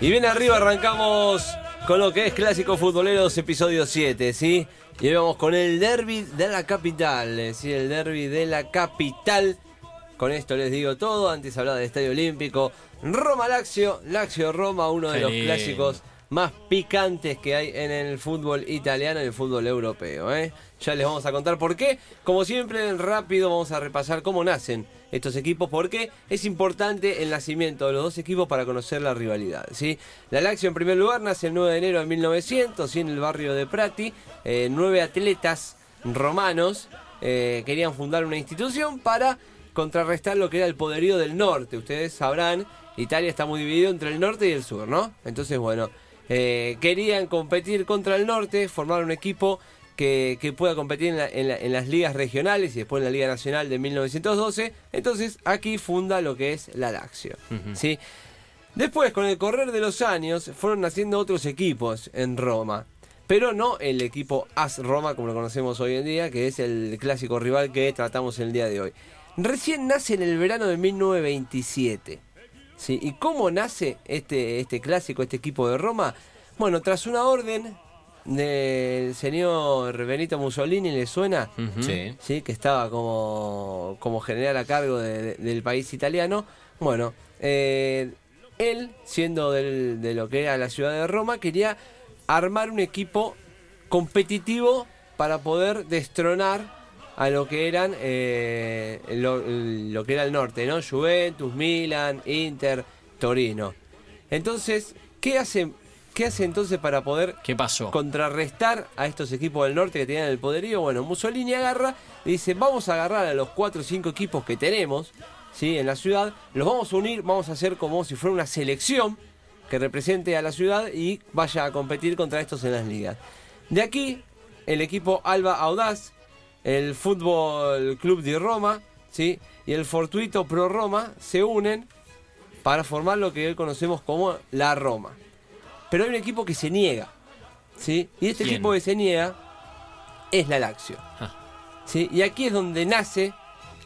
Y bien arriba arrancamos con lo que es Clásico Futboleros, episodio 7, ¿sí? Y vamos con el derby de la capital, eh, ¿sí? El derby de la capital. Con esto les digo todo, antes hablaba del Estadio Olímpico. Roma-Lazio, Lazio-Roma, uno de Qué los lindo. clásicos más picantes que hay en el fútbol italiano y el fútbol europeo. ¿eh? Ya les vamos a contar por qué. Como siempre, rápido vamos a repasar cómo nacen estos equipos, porque es importante el nacimiento de los dos equipos para conocer la rivalidad. ¿sí? La Lazio, en primer lugar, nace el 9 de enero de 1900, ¿sí? en el barrio de Prati. Eh, nueve atletas romanos eh, querían fundar una institución para contrarrestar lo que era el poderío del norte. Ustedes sabrán, Italia está muy dividido entre el norte y el sur, ¿no? Entonces, bueno, eh, querían competir contra el norte, formar un equipo que, que pueda competir en, la- en la- en las ligas regionales y después en la Liga Nacional de 1912. Entonces, aquí funda lo que es la Lazio, ¿sí? Después, con el correr de los años, fueron naciendo otros equipos en Roma. Pero no el equipo AS Roma, como lo conocemos hoy en día, que es el clásico rival que tratamos el día de hoy. Recién nace en el verano de 1927. ¿Sí? ¿Y cómo nace este, este clásico, este equipo de Roma? Bueno, tras una orden del señor Benito Mussolini, ¿le suena? Sí. ¿sí? que estaba como, como general a cargo de- de- del país italiano. Bueno, eh, él, siendo del- de lo que era la ciudad de Roma, quería armar un equipo competitivo para poder destronar a lo que eran eh, lo, lo que era el norte, ¿no? Juventus, Milan, Inter, Torino. Entonces, ¿qué hace, qué hace entonces para poder ¿Qué pasó? contrarrestar a estos equipos del norte que tenían el poderío. Bueno, Mussolini agarra y dice, vamos a agarrar a los 4 o 5 equipos que tenemos ¿sí? en la ciudad, los vamos a unir, vamos a hacer como si fuera una selección que represente a la ciudad y vaya a competir contra estos en las ligas. De aquí, el equipo Alba Audaz, el Fútbol Club de Roma ¿sí? y el Fortuito Pro Roma se unen para formar lo que hoy conocemos como la Roma. Pero hay un equipo que se niega. ¿sí? Y este ¿Quién? equipo que se niega es la Lazio. Ah. ¿sí? Y aquí es donde nace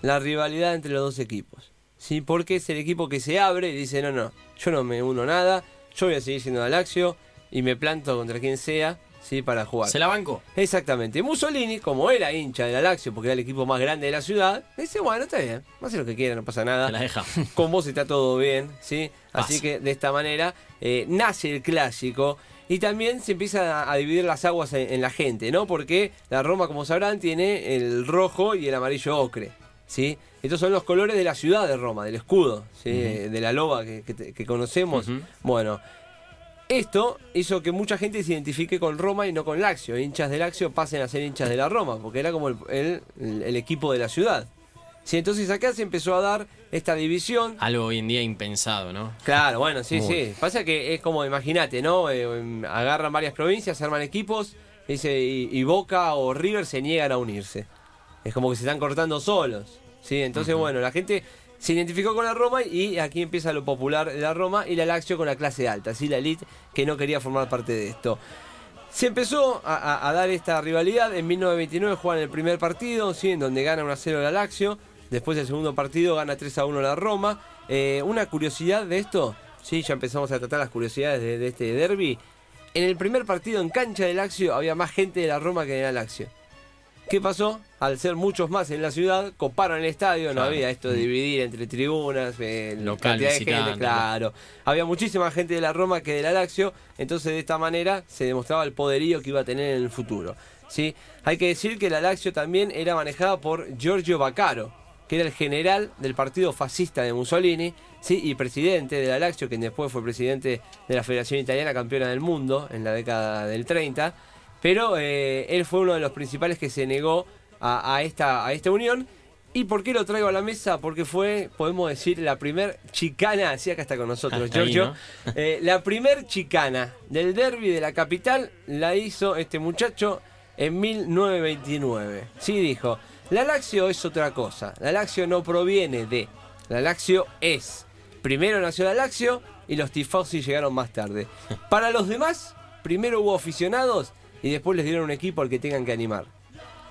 la rivalidad entre los dos equipos. ¿sí? Porque es el equipo que se abre y dice, no, no, yo no me uno nada, yo voy a seguir siendo la Lazio y me planto contra quien sea ¿sí? para jugar. ¿Se la bancó? Exactamente. Mussolini, como era hincha de la Lazio, porque era el equipo más grande de la ciudad, dice, bueno, está bien, hace lo que quiera, no pasa nada. Se la deja. Con vos está todo bien, ¿sí? Así Pasa. que de esta manera eh, nace el clásico y también se empieza a, a dividir las aguas en, en la gente, ¿no? Porque la Roma, como sabrán, tiene el rojo y el amarillo ocre, ¿sí? Estos son los colores de la ciudad de Roma, del escudo, ¿sí? De la loba que, que- que conocemos. Bueno, esto hizo que mucha gente se identifique con Roma y no con Lazio. Hinchas de Lazio pasen a ser hinchas de la Roma, porque era como el, el- el equipo de la ciudad. Sí, entonces acá se empezó a dar esta división. Algo hoy en día impensado, ¿no? Claro, bueno, sí, sí. Pasa que es como, imagínate, ¿no? Eh, em, agarran varias provincias, arman equipos, dice, y, y Boca o River se niegan a unirse. Es como que se están cortando solos. ¿sí? Entonces, bueno, la gente se identificó con la Roma y aquí empieza lo popular de la Roma y la Lazio con la clase alta, ¿sí? la elite que no quería formar parte de esto. Se empezó a, dar esta rivalidad. En 1929 juegan el primer partido, en donde gana 1 a 0 la Lazio. Después el segundo partido gana 3 a 1 la Roma. Eh, una curiosidad de esto, sí, ya empezamos a tratar las curiosidades de, de este derby. En el primer partido en cancha de Lazio había más gente de la Roma que de la Lazio. ¿Qué pasó? Al ser muchos más en la ciudad, coparon el estadio, no había esto de dividir entre tribunas, eh, Local, cantidad de gente, claro. Había muchísima gente de la Roma que de la Lazio, entonces de esta manera se demostraba el poderío que iba a tener en el futuro. ¿sí? Hay que decir que la Lazio también era manejada por Giorgio Baccaro, que era el general del partido fascista de Mussolini, ¿sí? y presidente de la Lazio, quien después fue presidente de la Federación Italiana, campeona del mundo en la década del 30. Pero eh, él fue uno de los principales que se negó a, a esta, a esta unión. ¿Y por qué lo traigo a la mesa? Porque fue, podemos decir, la primer chicana, así acá está con nosotros, Hasta ahí, Giorgio. ¿no? Eh, la primer chicana del derby de la capital la hizo este muchacho en 1929. Sí, dijo, la Lazio es otra cosa. La Lazio no proviene de. La Lazio es. Primero nació la Lazio y los tifosi llegaron más tarde. Para los demás, primero hubo aficionados y después les dieron un equipo al que tengan que animar.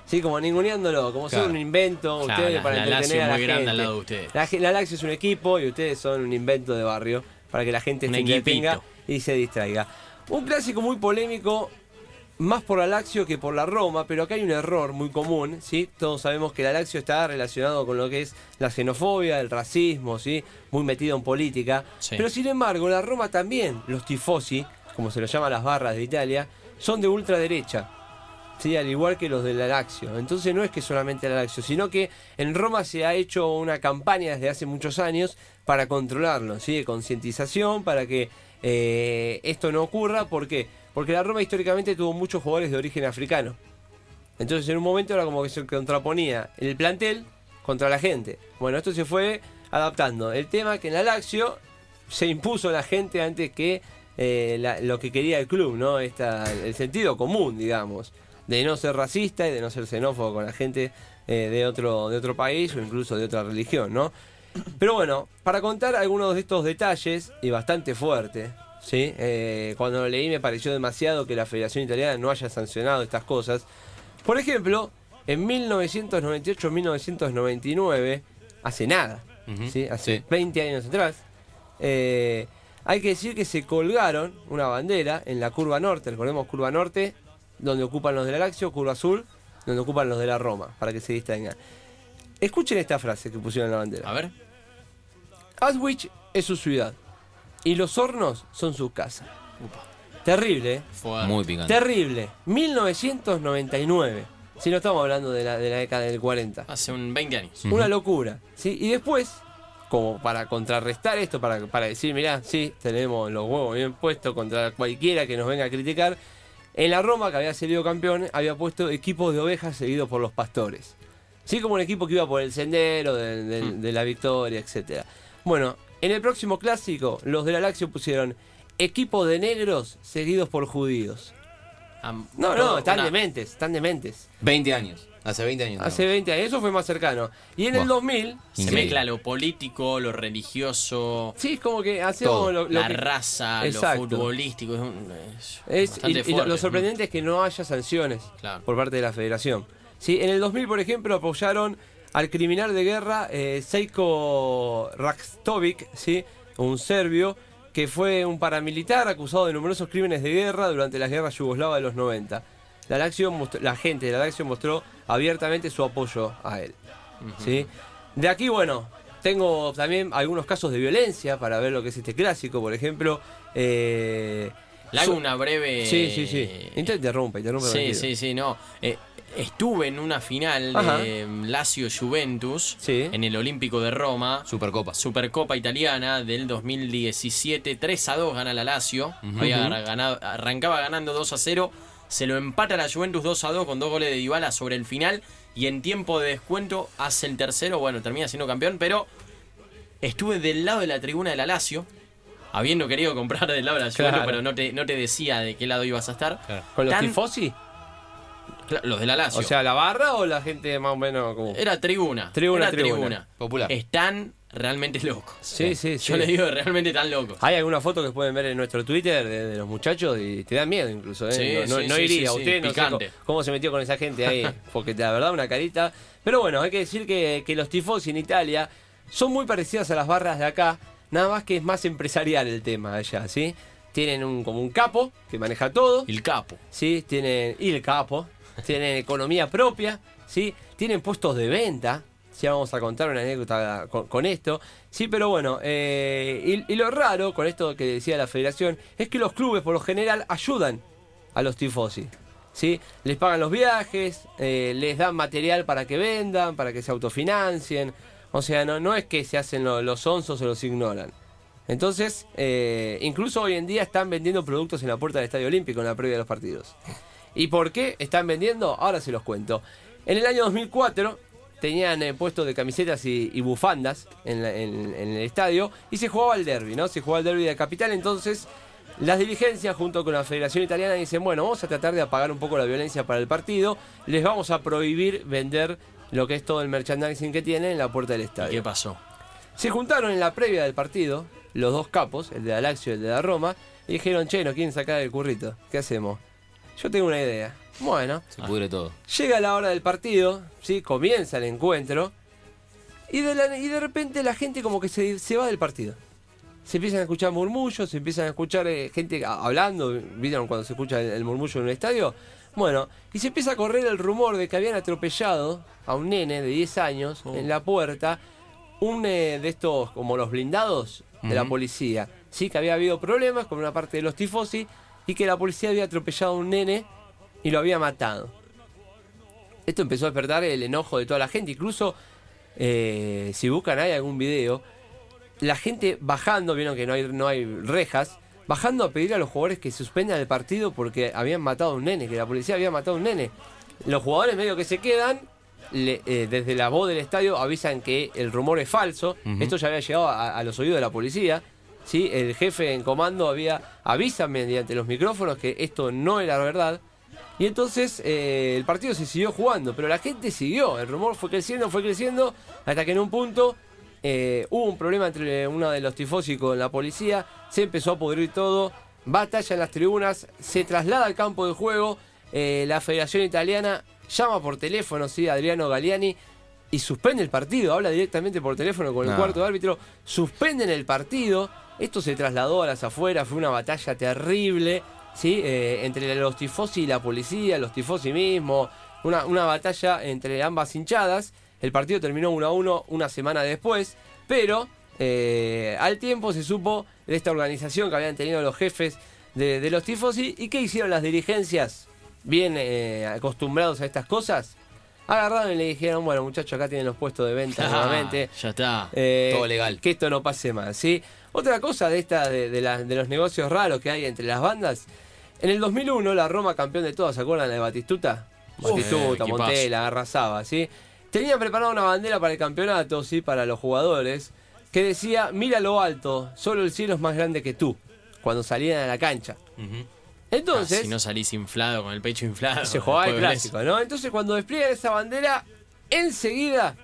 Sí, como ninguneándolo, como Claro. fuera un invento, Claro, ustedes la- para la entretener a la grande gente. al lado de ustedes. La, la Lazio es un equipo y ustedes son un invento de barrio para que la gente se entretenga y se distraiga. Un clásico muy polémico, más por la Lazio que por la Roma, pero acá hay un error muy común, ¿sí? Todos sabemos que la Lazio está relacionado con lo que es la xenofobia, el racismo, ¿sí? Muy metido en política. Sí. Pero sin embargo, la Roma también, los tifosi, como se lo llaman las barras de Italia, son de ultraderecha. Sí, al igual que los de la Lazio. Entonces no es que solamente la Lazio, sino que en Roma se ha hecho una campaña desde hace muchos años para controlarlo, ¿sí? de concientización, para que eh, esto no ocurra. ¿Por qué? Porque la Roma históricamente tuvo muchos jugadores de origen africano. Entonces en un momento era como que se contraponía el plantel contra la gente. Bueno, esto se fue adaptando. El tema que en la Lazio se impuso la gente antes que eh, lo que quería el club, ¿no? Esta, el sentido común, digamos, de no ser racista y de no ser xenófobo con la gente eh, de, otro, de otro país o incluso de otra religión, ¿no? Pero bueno, para contar algunos de estos detalles, y bastante fuerte, ¿sí? Eh, cuando lo leí me pareció demasiado que la Federación Italiana no haya sancionado estas cosas. Por ejemplo, en 1998-1999, hace nada, ¿sí? hace sí. 20 años atrás, eh, hay que decir que se colgaron una bandera en la curva norte, recordemos curva norte, donde ocupan los de la Lazio, curva azul, donde ocupan los de la Roma, para que se distraigan. Escuchen esta frase que pusieron en la bandera. A ver. Auschwitz es su ciudad y los hornos son su casa. Upa. Terrible, ¿eh? Muy picante. Terrible. 1999. Si no estamos hablando de la, de la década del 40. Hace un 20 años. Una locura. ¿sí? Y después, como para contrarrestar esto, para, para decir, mirá, sí, tenemos los huevos bien puestos contra cualquiera que nos venga a criticar, en la Roma, que había salido campeón, había puesto equipos de ovejas seguidos por los pastores. Sí, como un equipo que iba por el sendero de la victoria, etcétera. Bueno, en el próximo clásico, los de la Lazio pusieron equipo de negros seguidos por judíos. No, no, están una- dementes, están dementes. 20 años. Hace 20 años. Hace 20 años, eso fue más cercano. Y en el Buah. 2000, Se Increíble. mezcla lo político, lo religioso, sí, es como que hacemos lo, lo la que- raza, Exacto. lo futbolístico. Es, un- es es- y- y lo- fuerte. lo sorprendente es que no haya sanciones Claro. por parte de la federación. Sí, en el 2000, por ejemplo, apoyaron al criminal de guerra eh, Seiko Rakstovic, ¿sí? un serbio, que fue un paramilitar acusado de numerosos crímenes de guerra durante las guerras yugoslavas de los 90. La, Lazio mostró- la gente de la Lazio mostró abiertamente su apoyo a él. ¿sí? De aquí, bueno, tengo también algunos casos de violencia para ver lo que es este clásico, por ejemplo. eh, Le hago una breve. Sí, sí, sí. Inter- Interrumpa, interrumpa. Sí, tranquilo. sí, sí, no. Eh, estuve en una final Ajá. de Lazio Juventus Sí. en el Olímpico de Roma. Supercopa. Supercopa Italiana del 2017, 3 a 2 gana la Lazio. Había ganado- arrancaba ganando 2 a 0. Se lo empata la Juventus 2 a 2 con dos goles de Dybala sobre el final. Y en tiempo de descuento hace el tercero. Bueno, termina siendo campeón. Pero estuve del lado de la tribuna de la Lazio. Habiendo querido comprar del lado de la Juventus, Claro. pero no te, no te decía de qué lado ibas a estar. ¿Con los tifosi? Los de la Lazio. O sea, la barra o la gente más o menos como. era tribuna. Tribuna, era tribuna. Popular. Están realmente locos. Sí, sí, sí. Yo le digo realmente están locos. Hay alguna foto que pueden ver en nuestro Twitter de, de los muchachos y te da miedo incluso, ¿eh? Sí, no sí, no iría, usted no sé picante. cómo, cómo se metió con esa gente ahí, porque la verdad una carita. Pero bueno, hay que decir que, que los tifosi en Italia son muy parecidas a las barras de acá, nada más que es más empresarial el tema allá, ¿sí? Tienen un, como un capo que maneja todo, El capo. ¿sí? Tienen, y el capo, tienen economía propia, ¿sí? Tienen puestos de venta, ya vamos a contar una anécdota con, esto, sí, pero bueno, eh, y, y lo raro con esto que decía la federación es que los clubes por lo general ayudan a los tifosi. ¿Sí? Les pagan los viajes, eh, les dan material para que vendan, para que se autofinancien. O sea, no, no es que se hacen lo- los onzos o los ignoran. Entonces, eh, incluso hoy en día están vendiendo productos en la puerta del Estadio Olímpico en la previa de los partidos. ¿Y por qué están vendiendo? Ahora se los cuento. En el año 2004 tenían eh, puestos de camisetas y, y bufandas en, la- en- en el estadio y se jugaba el derby, ¿no? Se jugaba el derby de capital, entonces las dirigencias junto con la Federación Italiana dicen, bueno, vamos a tratar de apagar un poco la violencia para el partido, les vamos a prohibir vender lo que es todo el merchandising que tienen en la puerta del ¿Y estadio. qué pasó? Se juntaron en la previa del partido, los dos capos, el de la Lazio y el de la Roma, y dijeron, che, nos quieren sacar el currito, ¿qué hacemos? Yo tengo una idea. Bueno, Se pudre todo. llega la hora del partido, ¿sí? comienza el encuentro, y de, la- y de repente la gente como que se, se va del partido. se empiezan a escuchar murmullos, se empiezan a escuchar eh, gente hablando, ¿vieron cuando se escucha el, el murmullo en un estadio? Bueno, y se empieza a correr el rumor de que habían atropellado a un nene de 10 años Oh. en la puerta, un eh, de estos como los blindados de la policía. Sí, que había habido problemas con una parte de los tifosi y que la policía había atropellado a un nene y lo había matado. Esto empezó a despertar el enojo de toda la gente. Incluso, eh, si buscan hay algún video, la gente bajando, vieron que no hay, no hay rejas, bajando a pedir a los jugadores que suspendan el partido porque habían matado a un nene, que la policía había matado a un nene. Los jugadores medio que se quedan, le- eh, desde la voz del estadio avisan que el rumor es falso. Esto ya había llegado a, a los oídos de la policía. ¿Sí? El jefe en comando había avisa mediante los micrófonos que esto no era verdad. Y entonces eh, el partido se siguió jugando, pero la gente siguió. El rumor fue creciendo, fue creciendo, hasta que en un punto eh, hubo un problema entre uno de los tifosi con la policía. Se empezó a pudrir todo. Batalla en las tribunas. Se traslada al campo de juego. eh, la Federación Italiana llama por teléfono, sí, a Adriano Galliani. Y suspende el partido. Habla directamente por teléfono con el No. cuarto árbitro. Suspenden el partido. Esto se trasladó a las afueras. Fue una batalla terrible. ¿sí? Eh, entre los tifosi y la policía, los tifosi mismos, una, batalla entre ambas hinchadas. El partido terminó 1 a 1 una semana después, pero eh, al tiempo se supo de esta organización que habían tenido los jefes de, de los tifosi y qué hicieron las dirigencias, bien eh, acostumbrados a estas cosas. Agarraron y le dijeron, bueno muchachos, acá tienen los puestos de venta nuevamente. ya está. Eh, Todo legal. Que esto no pase más, ¿sí? Otra cosa de esta de, de la- de los negocios raros que hay entre las bandas. En el 2001, la Roma campeón de todas, ¿se acuerdan de Batistuta? Uf, Batistuta, equipazo. Montela, arrasaba, ¿sí? Tenían preparada una bandera para el campeonato, ¿sí? Para los jugadores, que decía, mira lo alto, solo el cielo es más grande que tú, cuando salían a la cancha. Ujú. Entonces, si no salís inflado, con el pecho inflado. se jugaba el clásico, ¿no? Entonces cuando despliegan esa bandera, enseguida,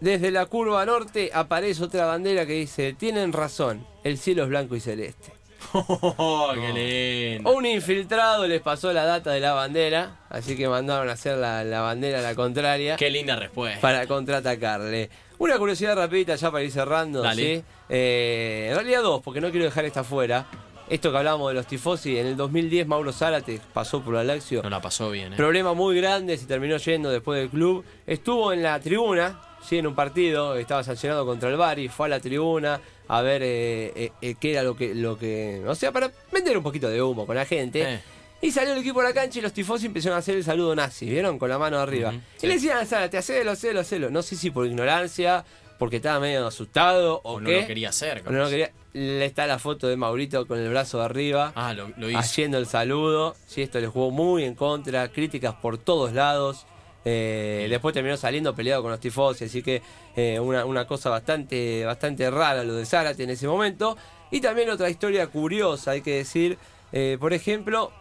desde la curva norte, aparece otra bandera que dice, tienen razón, el cielo es blanco y celeste. Oh, qué lindo. Un infiltrado les pasó la data de la bandera, así que mandaron a hacer la, la bandera a la contraria Qué linda respuesta. para contraatacarle. Una curiosidad rapidita ya para ir cerrando, Dale. ¿sí? Eh, en realidad dos, porque no quiero dejar esta fuera. Esto que hablábamos de los tifosi, en el 2010 Mauro Zárate pasó por la Lazio. No la pasó bien, ¿eh? Problema muy grande, se terminó yendo después del club. Estuvo en la tribuna, sí, en un partido, estaba sancionado contra el Bari, fue a la tribuna a ver eh, eh, eh, qué era lo que, lo que. O sea, para vender un poquito de humo con la gente. Y salió el equipo a la cancha y los tifosi empezaron a hacer el saludo nazi, ¿vieron? Con la mano arriba. Y sí. le decían a Zárate, hacelo, hacelo, hacelo. No sé si por ignorancia, porque estaba medio asustado o, O no qué. lo quería hacer. O no lo quería. Le está la foto de Maurito con el brazo arriba Ah, lo, lo hizo. haciendo el saludo. Sí, esto le jugó muy en contra, críticas por todos lados. Eh, después terminó saliendo peleado con los tifosi, así que eh, una, una cosa bastante, bastante rara lo de Zárate en ese momento. Y también otra historia curiosa, hay que decir, eh, por ejemplo,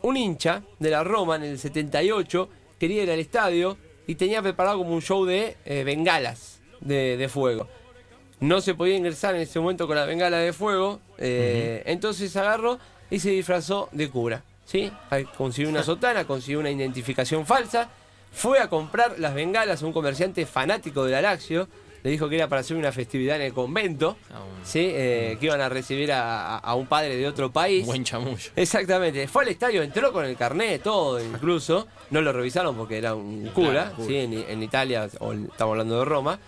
un hincha de la Roma en el 78 quería ir al estadio y tenía preparado como un show de bengalas de, de fuego. No se podía ingresar en ese momento con la bengala de fuego, eh, entonces agarró y se disfrazó de cura. ¿sí? Consiguió una sotana, consiguió una identificación falsa, fue a comprar las bengalas a un comerciante fanático de la Lazio, le dijo que era para hacer una festividad en el convento, Ah, ¿sí? Eh, que iban a recibir a, a- un padre de otro país. Buen chamullo. Exactamente, fue al estadio, entró con el carnet, todo incluso, no lo revisaron porque era un cura, Claro. ¿sí? en, en Italia, o estamos hablando de Roma.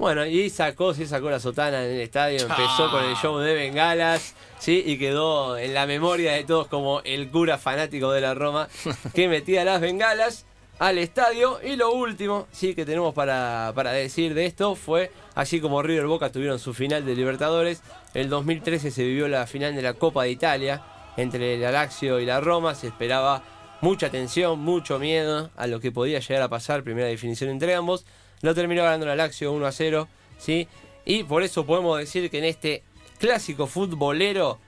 Bueno, y sacó, sí, sacó la sotana en el estadio, empezó con el show de bengalas, sí, y quedó en la memoria de todos como el cura fanático de la Roma que metía las bengalas al estadio. Y lo último, sí, que tenemos para, para decir de esto fue, así como River Boca tuvieron su final de Libertadores, el 2013 se vivió la final de la Copa de Italia entre la Lazio y la Roma, se esperaba mucha tensión, mucho miedo a lo que podía llegar a pasar, primera definición entre ambos. Lo terminó ganando la Lazio 1 a 0, ¿sí? Y por eso podemos decir que en este clásico futbolero,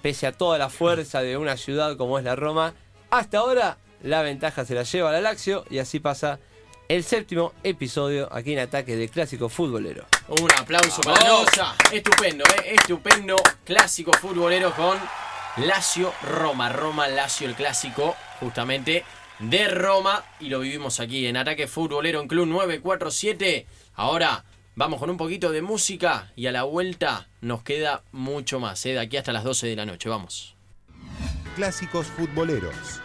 pese a toda la fuerza de una ciudad como es la Roma, hasta ahora la ventaja se la lleva la Lazio y así pasa el séptimo episodio aquí en Ataque de Clásico Futbolero. Un aplauso para Vamos. Loza. Estupendo, ¿eh? Estupendo clásico futbolero con Lazio Roma. Roma Lazio, el clásico justamente de Roma. Y lo vivimos aquí en Ataque Futbolero en Club 947. Ahora Vamos con un poquito de música y a la vuelta nos queda mucho más, ¿eh? de aquí hasta las 12 de la noche. Vamos. Clásicos futboleros.